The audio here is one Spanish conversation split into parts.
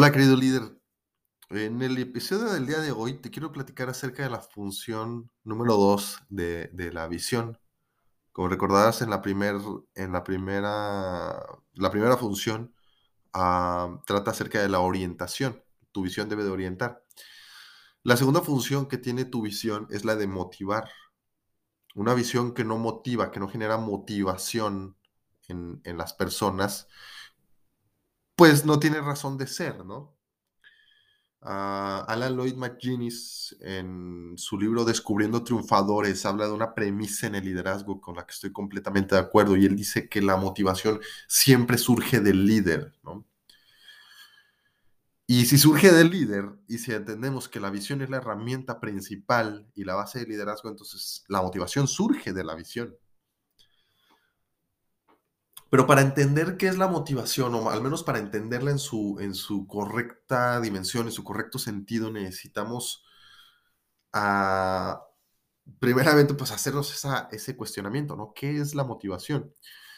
Hola, querido líder. En el episodio del día de hoy te quiero platicar acerca de la función número 2 de, la visión. Como recordarás, en la, primer, en la, primera, la primera función ah, trata acerca de la orientación. Tu visión debe de orientar. La segunda función que tiene tu visión es la de motivar. Una visión que no motiva, que no genera motivación en, en las personas, pues no tiene razón de ser, ¿no? Uh, Alan Lloyd McGuinness, en su libro Descubriendo Triunfadores, habla de una premisa en el liderazgo con la que estoy completamente de acuerdo, y él dice que la motivación siempre surge del líder, ¿no? Y si surge del líder, y si entendemos que la visión es la herramienta principal y la base del liderazgo, entonces la motivación surge de la visión. Pero para entender qué es la motivación, o al menos para entenderla en su, en su correcta dimensión, en su correcto sentido, necesitamos ah, primeramente pues hacernos ese cuestionamiento, ¿no? ¿Qué es la motivación?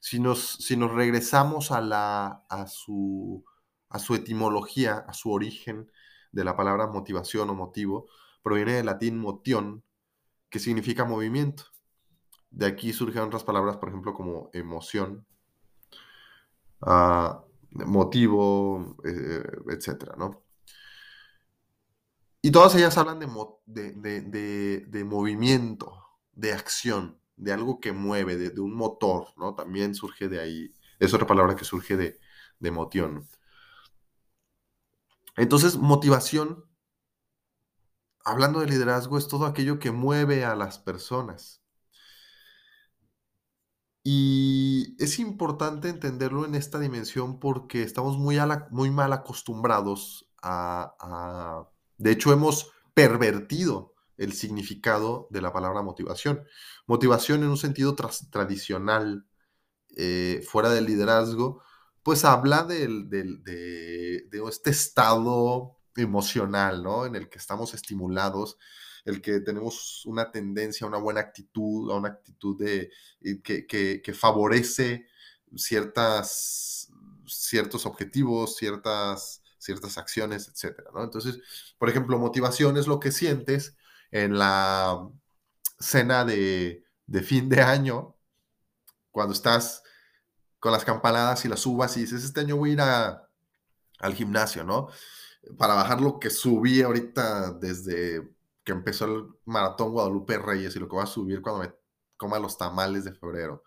Si nos, si nos regresamos a, la, a, su, a su etimología, a su origen de la palabra motivación o motivo, proviene del latín motion, que significa movimiento. De aquí surgen otras palabras, por ejemplo, como emoción, motivo, eh, etcétera, ¿no? Y todas ellas hablan de, movimiento, de acción, de algo que mueve, de, un motor, ¿no? También surge de ahí, es otra palabra que surge de, de motión. Entonces, motivación, hablando de liderazgo, es todo aquello que mueve a las personas. Y es importante entenderlo en esta dimensión porque estamos muy, muy mal acostumbrados a, De hecho, hemos pervertido el significado de la palabra motivación. Motivación en un sentido tradicional, eh, fuera del liderazgo, pues habla de, de, este estado emocional, ¿no? En el que estamos estimulados el que tenemos una tendencia, una buena actitud, a una actitud de, eh, que, favorece ciertas, ciertos objetivos, ciertas, ciertas acciones, etc. Entonces, por ejemplo, motivación es lo que sientes en la cena de, fin de año, cuando estás con las campanadas y las uvas y dices, este año voy a ir al gimnasio, ¿no? Para bajar lo que subí ahorita desde que empezó el maratón Guadalupe Reyes y lo que va a subir cuando me coma los tamales de febrero.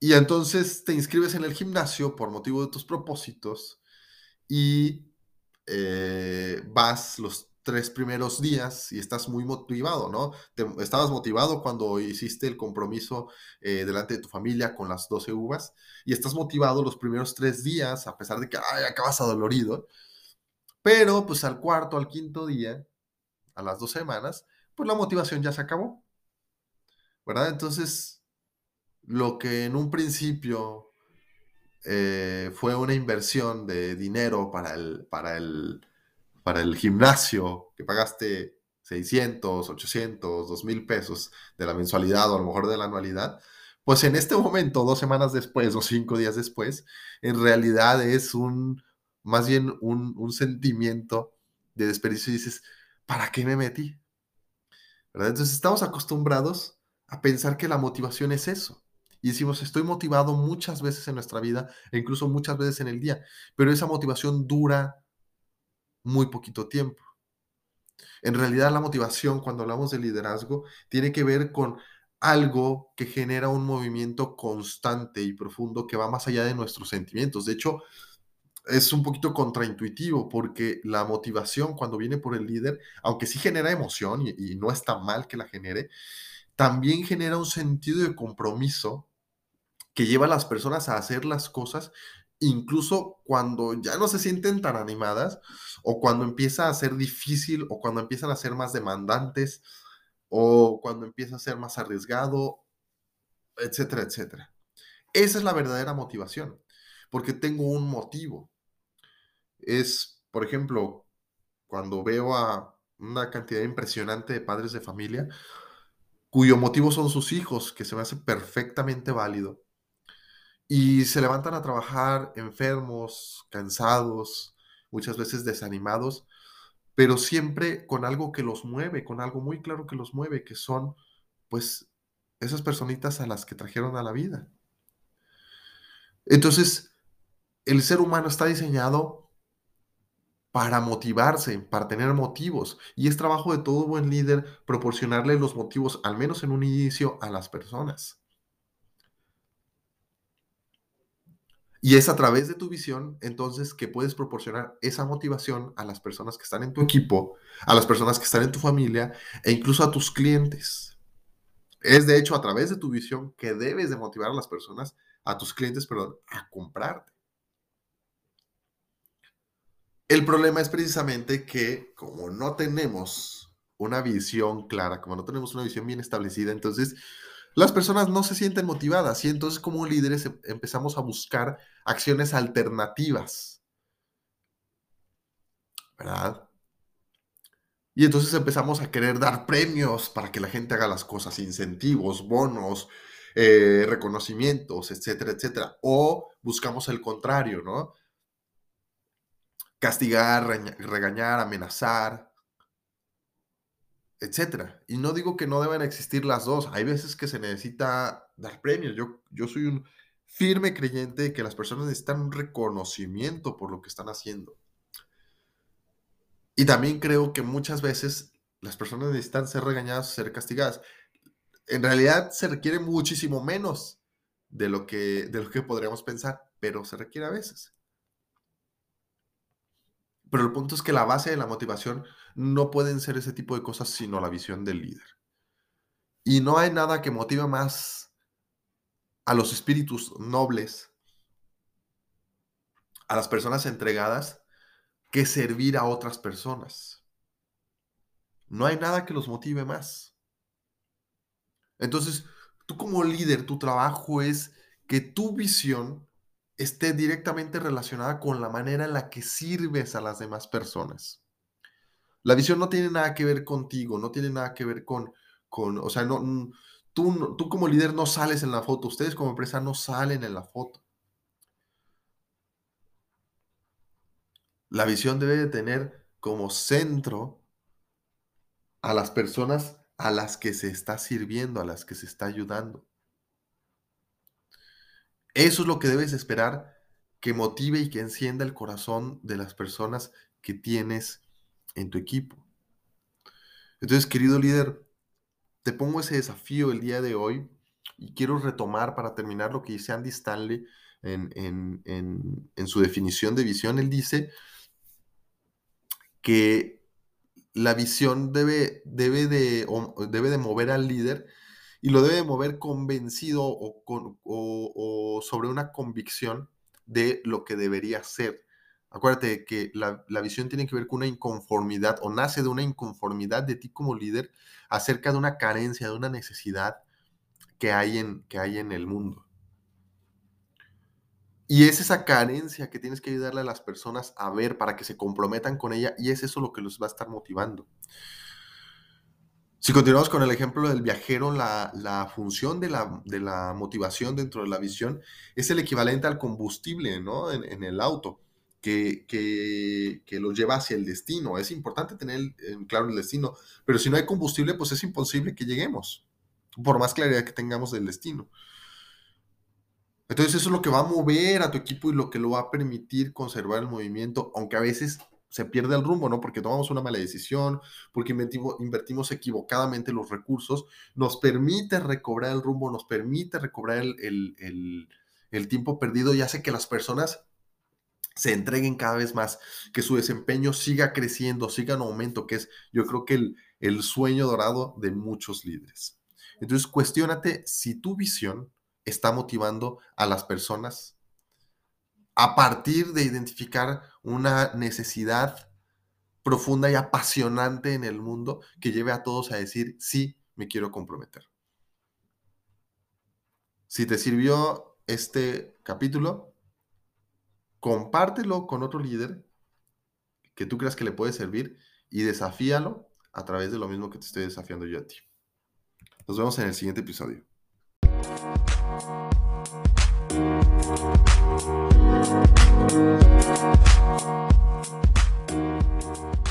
Y entonces te inscribes en el gimnasio por motivo de tus propósitos y eh, vas los tres primeros días y estás muy motivado, ¿no? estabas motivado cuando hiciste el compromiso eh, delante de tu familia con las 12 uvas y estás motivado los primeros tres días a pesar de que ay, acabas adolorido, pero pues al cuarto, al quinto día a las dos semanas, pues la motivación ya se acabó. ¿Verdad? Entonces, lo que en un principio eh, fue una inversión de dinero para el, para, el, para el gimnasio, que pagaste 600, 800, 2 mil pesos de la mensualidad o a lo mejor de la anualidad, pues en este momento, dos semanas después o cinco días después, en realidad es un, más bien un, un sentimiento de desperdicio y dices, ¿para qué me metí? Entonces estamos acostumbrados a pensar que la motivación es eso. Y decimos, estoy motivado muchas veces en nuestra vida e incluso muchas veces en el día, pero esa motivación dura muy poquito tiempo. En realidad la motivación, cuando hablamos de liderazgo, tiene que ver con algo que genera un movimiento constante y profundo que va más allá de nuestros sentimientos. De hecho, es un poquito contraintuitivo porque la motivación cuando viene por el líder, aunque sí genera emoción y, no está mal que la genere, también genera un sentido de compromiso que lleva a las personas a hacer las cosas incluso cuando ya no se sienten tan animadas o cuando empieza a ser difícil o cuando empiezan a ser más demandantes o cuando empieza a ser más arriesgado, etcétera, etcétera. Esa es la verdadera motivación, porque tengo un motivo es, por ejemplo, cuando veo a una cantidad impresionante de padres de familia cuyo motivo son sus hijos, que se me hace perfectamente válido. y se levantan a trabajar enfermos, cansados, muchas veces desanimados, pero siempre con algo que los mueve, con algo muy claro que los mueve, que son pues esas personitas a las que trajeron a la vida. Entonces, el ser humano está diseñado para motivarse, para tener motivos. Y es trabajo de todo buen líder proporcionarle los motivos, al menos en un inicio, a las personas. Y es a través de tu visión, entonces, que puedes proporcionar esa motivación a las personas que están en tu equipo, a las personas que están en tu familia e incluso a tus clientes. Es de hecho a través de tu visión que debes de motivar a las personas, a tus clientes, perdón, a comprarte. El problema es precisamente que como no tenemos una visión clara, como no tenemos una visión bien establecida, entonces las personas no se sienten motivadas y entonces como líderes em, empezamos a buscar acciones alternativas. ¿Verdad? Y entonces empezamos a querer dar premios para que la gente haga las cosas, incentivos, bonos, eh, reconocimientos, etcétera, etcétera. O buscamos el contrario, ¿no? Castigar, regañar, amenazar, etcétera. Y no digo que no deben existir las dos. Hay veces que se necesita dar premios. Yo, yo soy un firme creyente de que las personas necesitan un reconocimiento por lo que están haciendo. Y también creo que muchas veces las personas necesitan ser regañadas o ser castigadas. En realidad se requiere muchísimo menos de lo que, de lo que podríamos pensar, pero se requiere a veces. Pero el punto es que la base de la motivación no pueden ser ese tipo de cosas, sino la visión del líder. Y no hay nada que motive más a los espíritus nobles, a las personas entregadas, que servir a otras personas. No hay nada que los motive más. Entonces, tú como líder, tu trabajo es que tu visión esté directamente relacionada con la manera en la que sirves a las demás personas. La visión no tiene nada que ver contigo, no tiene nada que ver con, con o sea, no, tú, tú como líder no sales en la foto, ustedes como empresa no salen en la foto. La visión debe de tener como centro a las personas a las que se está sirviendo, a las que se está ayudando. Eso es lo que debes esperar que motive y que encienda el corazón de las personas que tienes en tu equipo. Entonces, querido líder, te pongo ese desafío el día de hoy y quiero retomar para terminar lo que dice Andy Stanley en, su definición de visión. Él dice que la visión debe, debe, de, debe de mover al líder y lo debe mover convencido o, sobre una convicción de lo que debería ser. Acuérdate que la, visión tiene que ver con una inconformidad o nace de una inconformidad de ti como líder acerca de una carencia, de una necesidad que hay en, que hay en el mundo. Y es esa carencia que tienes que ayudarle a las personas a ver para que se comprometan con ella y es eso lo que los va a estar motivando. Si continuamos con el ejemplo del viajero, la, función de la, motivación dentro de la visión es el equivalente al combustible ¿no? en, el auto que, que, lo lleva hacia el destino. Es importante tener claro el destino, pero si no hay combustible, pues es imposible que lleguemos, por más claridad que tengamos del destino. Entonces eso es lo que va a mover a tu equipo y lo que lo va a permitir conservar el movimiento, aunque a veces se pierde el rumbo, ¿no? Porque tomamos una mala decisión, porque invertimos, equivocadamente los recursos, nos permite recobrar el rumbo, nos permite recobrar el, tiempo perdido y hace que las personas se entreguen cada vez más, que su desempeño siga creciendo, siga en aumento, que es yo creo que el, el sueño dorado de muchos líderes. Entonces, cuestionate si tu visión está motivando a las personas a partir de identificar una necesidad profunda y apasionante en el mundo que lleve a todos a decir, sí, me quiero comprometer. Si te sirvió este capítulo, compártelo con otro líder que tú creas que le puede servir y desafíalo a través de lo mismo que te estoy desafiando yo a ti. Nos vemos en el siguiente episodio. Thank you.